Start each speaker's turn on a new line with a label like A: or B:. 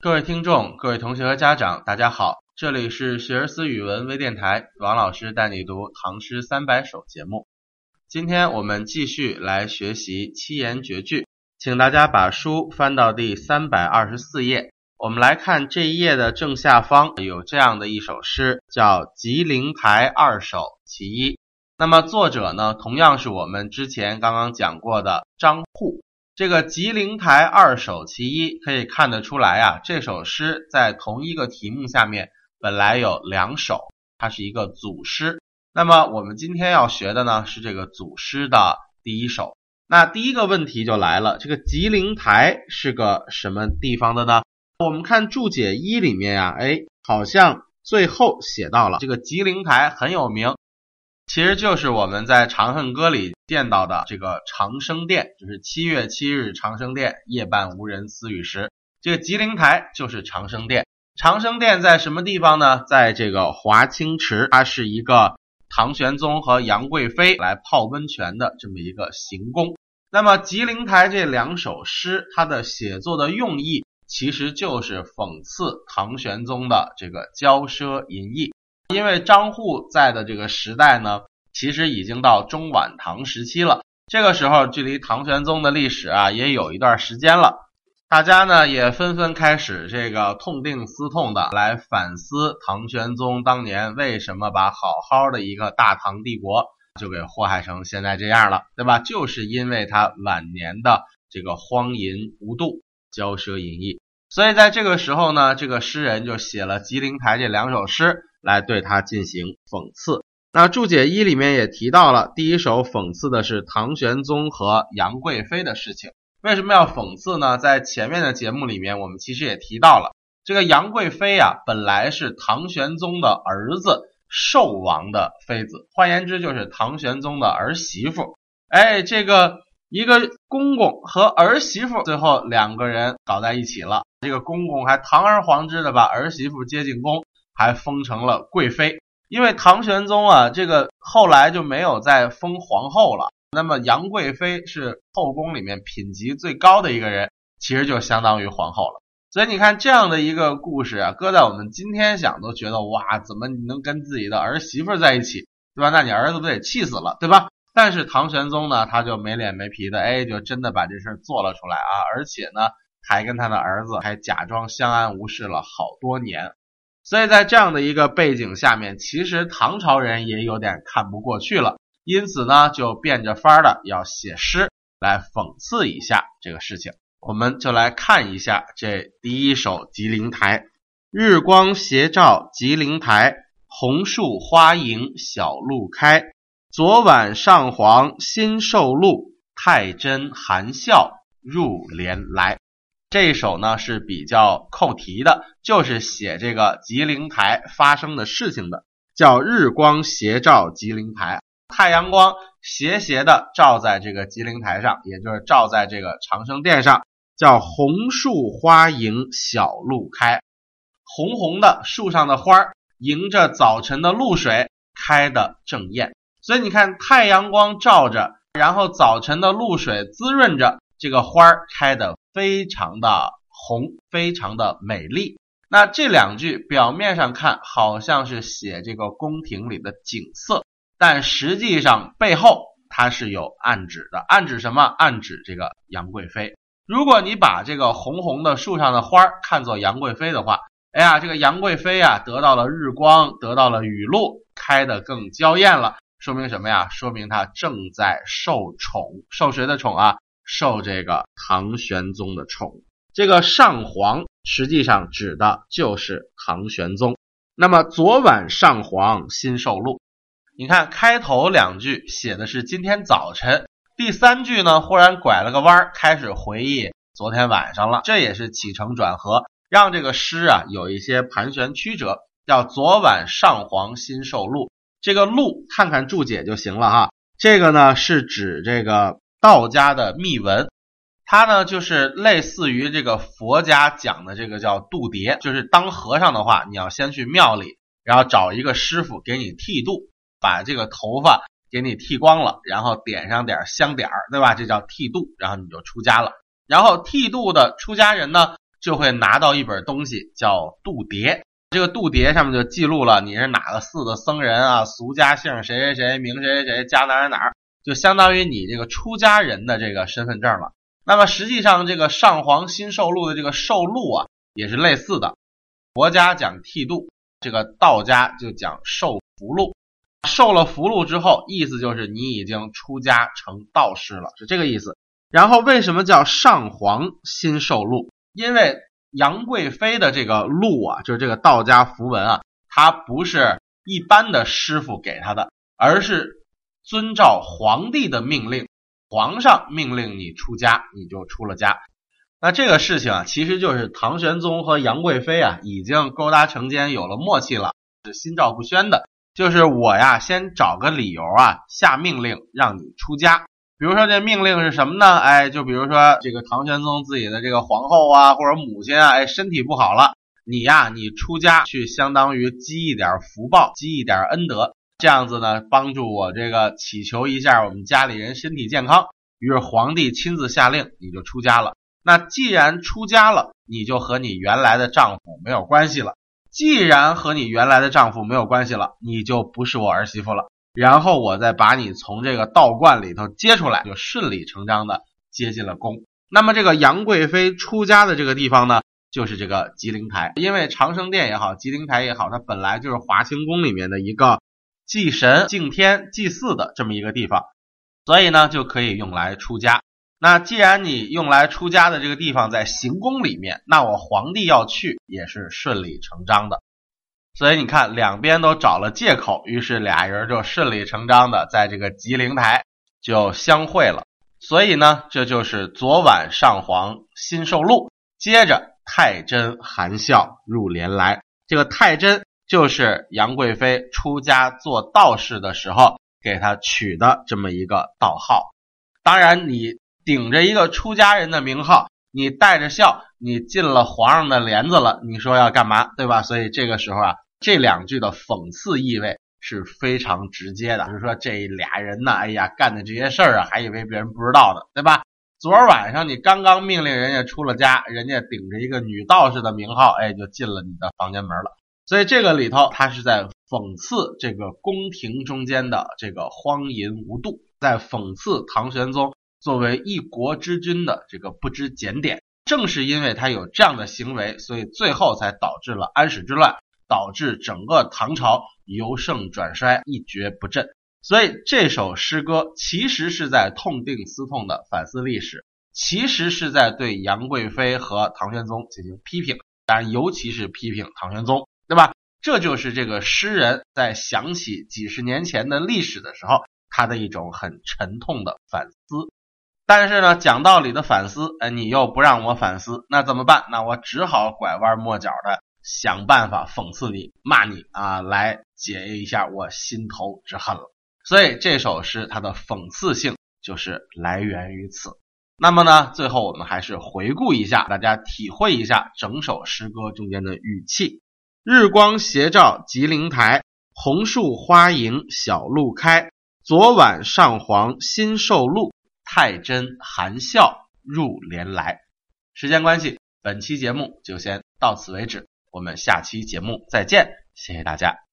A: 各位听众、各位同学和家长，大家好，这里是学而思语文微电台，王老师带你读唐诗三百首节目。今天我们继续来学习七言绝句，请大家把书翻到第三百二十四页。我们来看这一页的正下方有这样的一首诗，叫《吉林台二首其一》。那么作者呢，同样是我们之前刚刚讲过的张祜。这个《吉林台二首其一》可以看得出来啊，这首诗在同一个题目下面本来有两首，它是一个组诗。那么我们今天要学的呢是这个组诗的第一首。那第一个问题就来了，这个吉林台是个什么地方的呢？我们看注解一里面呀，哎，好像最后写到了这个吉林台很有名。其实就是我们在《长恨歌》里见到的这个长生殿，就是七月七日长生殿，夜半无人私语时。这个吉林台就是长生殿。长生殿在什么地方呢？在这个华清池，它是一个唐玄宗和杨贵妃来泡温泉的这么一个行宫。那么吉林台这两首诗，它的写作的用意其实就是讽刺唐玄宗的这个骄奢淫逸。因为张祜在的这个时代呢，其实已经到中晚唐时期了。这个时候距离唐玄宗的历史啊，也有一段时间了。大家呢也纷纷开始这个痛定思痛的来反思唐玄宗当年为什么把好好的一个大唐帝国就给祸害成现在这样了，对吧？就是因为他晚年的这个荒淫无度、骄奢淫逸。所以在这个时候呢，这个诗人就写了《吉林台》这两首诗。来对他进行讽刺。那注解一里面也提到了，第一首讽刺的是唐玄宗和杨贵妃的事情。为什么要讽刺呢？在前面的节目里面，我们其实也提到了，这个杨贵妃啊，本来是唐玄宗的儿子寿王的妃子，换言之就是唐玄宗的儿媳妇。哎，这个一个公公和儿媳妇最后两个人搞在一起了，这个公公还堂而皇之的把儿媳妇接进宫。还封成了贵妃，因为唐玄宗啊，这个后来就没有再封皇后了。那么杨贵妃是后宫里面品级最高的一个人，其实就相当于皇后了。所以你看这样的一个故事啊，搁在我们今天想都觉得哇，怎么你能跟自己的儿媳妇在一起，对吧？那你儿子不得气死了，对吧？但是唐玄宗呢，他就没脸没皮的，哎，就真的把这事做了出来啊，而且呢，还跟他的儿子还假装相安无事了好多年。所以在这样的一个背景下面，其实唐朝人也有点看不过去了，因此呢，就变着法儿的要写诗来讽刺一下这个事情。我们就来看一下这第一首《吉林台》：日光斜照吉林台，红树花迎小路开。昨晚上皇新受禄，太真含笑入帘来。这一首呢是比较扣题的，就是写这个吉林台发生的事情的，叫日光斜照吉林台，太阳光斜斜的照在这个吉林台上，也就是照在这个长生殿上，叫红树花迎小路开，红红的树上的花儿迎着早晨的露水开的正艳，所以你看太阳光照着，然后早晨的露水滋润着。这个花儿开的非常的红，非常的美丽。那这两句表面上看好像是写这个宫廷里的景色，但实际上背后它是有暗指的。暗指什么？暗指这个杨贵妃。如果你把这个红红的树上的花儿看作杨贵妃的话，哎呀，这个杨贵妃啊得到了日光，得到了雨露，开的更娇艳了。说明什么呀？说明她正在受宠，受谁的宠啊？受这个唐玄宗的宠，这个上皇实际上指的就是唐玄宗。那么昨晚上皇新受禄，你看开头两句写的是今天早晨，第三句呢忽然拐了个弯，开始回忆昨天晚上了。这也是起承转合，让这个诗啊有一些盘旋曲折。叫昨晚上皇新受禄，这个禄看看注解就行了哈。这个呢是指这个。道家的秘文，它呢就是类似于这个佛家讲的这个叫度牒，就是当和尚的话，你要先去庙里，然后找一个师傅给你剃度，把这个头发给你剃光了，然后点上点香点儿，对吧？这叫剃度，然后你就出家了。然后剃度的出家人呢，就会拿到一本东西叫度牒。这个度牒上面就记录了你是哪个寺的僧人啊，俗家姓谁谁谁，名谁谁谁，家哪哪哪儿，就相当于你这个出家人的这个身份证了。那么实际上，这个上皇新受禄的这个受禄啊，也是类似的。佛家讲剃度，这个道家就讲受福禄。受了福禄之后，意思就是你已经出家成道士了，是这个意思。然后为什么叫上皇新受禄？因为杨贵妃的这个禄啊，就是这个道家符文啊，它不是一般的师傅给他的，而是遵照皇帝的命令，皇上命令你出家，你就出了家。那这个事情啊，其实就是唐玄宗和杨贵妃啊，已经勾搭成奸，有了默契了，是心照不宣的。就是我呀，先找个理由啊，下命令让你出家。比如说这命令是什么呢？哎，就比如说这个唐玄宗自己的这个皇后啊，或者母亲啊，哎，身体不好了，你呀，你出家去，相当于积一点福报，积一点恩德，这样子呢，帮助我这个祈求一下我们家里人身体健康。于是皇帝亲自下令，你就出家了。那既然出家了，你就和你原来的丈夫没有关系了。既然和你原来的丈夫没有关系了，你就不是我儿媳妇了。然后我再把你从这个道观里头接出来，就顺理成章的接进了宫。那么这个杨贵妃出家的这个地方呢，就是这个吉林台。因为长生殿也好，吉林台也好，它本来就是华清宫里面的一个祭神、敬天、祭祀的这么一个地方，所以呢就可以用来出家。那既然你用来出家的这个地方在行宫里面，那我皇帝要去也是顺理成章的。所以你看，两边都找了借口，于是俩人就顺理成章的在这个吉灵台就相会了。所以呢，这就是昨晚上皇新受禄，接着太真含笑入帘来。这个太真就是杨贵妃出家做道士的时候给他取的这么一个道号。当然，你顶着一个出家人的名号，你带着笑，你进了皇上的帘子了，你说要干嘛，对吧？所以这个时候啊。这两句的讽刺意味是非常直接的，就是说这俩人呢，哎呀，干的这些事儿啊，还以为别人不知道呢，对吧？昨儿晚上你刚刚命令人家出了家，人家顶着一个女道士的名号，哎，就进了你的房间门了。所以这个里头，他是在讽刺这个宫廷中间的这个荒淫无度，在讽刺唐玄宗作为一国之君的这个不知检点。正是因为他有这样的行为，所以最后才导致了安史之乱。导致整个唐朝由盛转衰，一蹶不振。所以这首诗歌其实是在痛定思痛的反思历史，其实是在对杨贵妃和唐玄宗进行批评，当然尤其是批评唐玄宗，对吧？这就是这个诗人在想起几十年前的历史的时候，他的一种很沉痛的反思。但是呢，讲道理的反思，哎，你又不让我反思，那怎么办？那我只好拐弯抹角的。想办法讽刺你、骂你啊，来解一下我心头之恨了。所以这首诗它的讽刺性就是来源于此。那么呢，最后我们还是回顾一下，大家体会一下整首诗歌中间的语气：日光斜照吉林台，红树花迎小路开。昨晚上皇新受禄，太真含笑入帘来。时间关系，本期节目就先到此为止。我们下期节目再见，谢谢大家。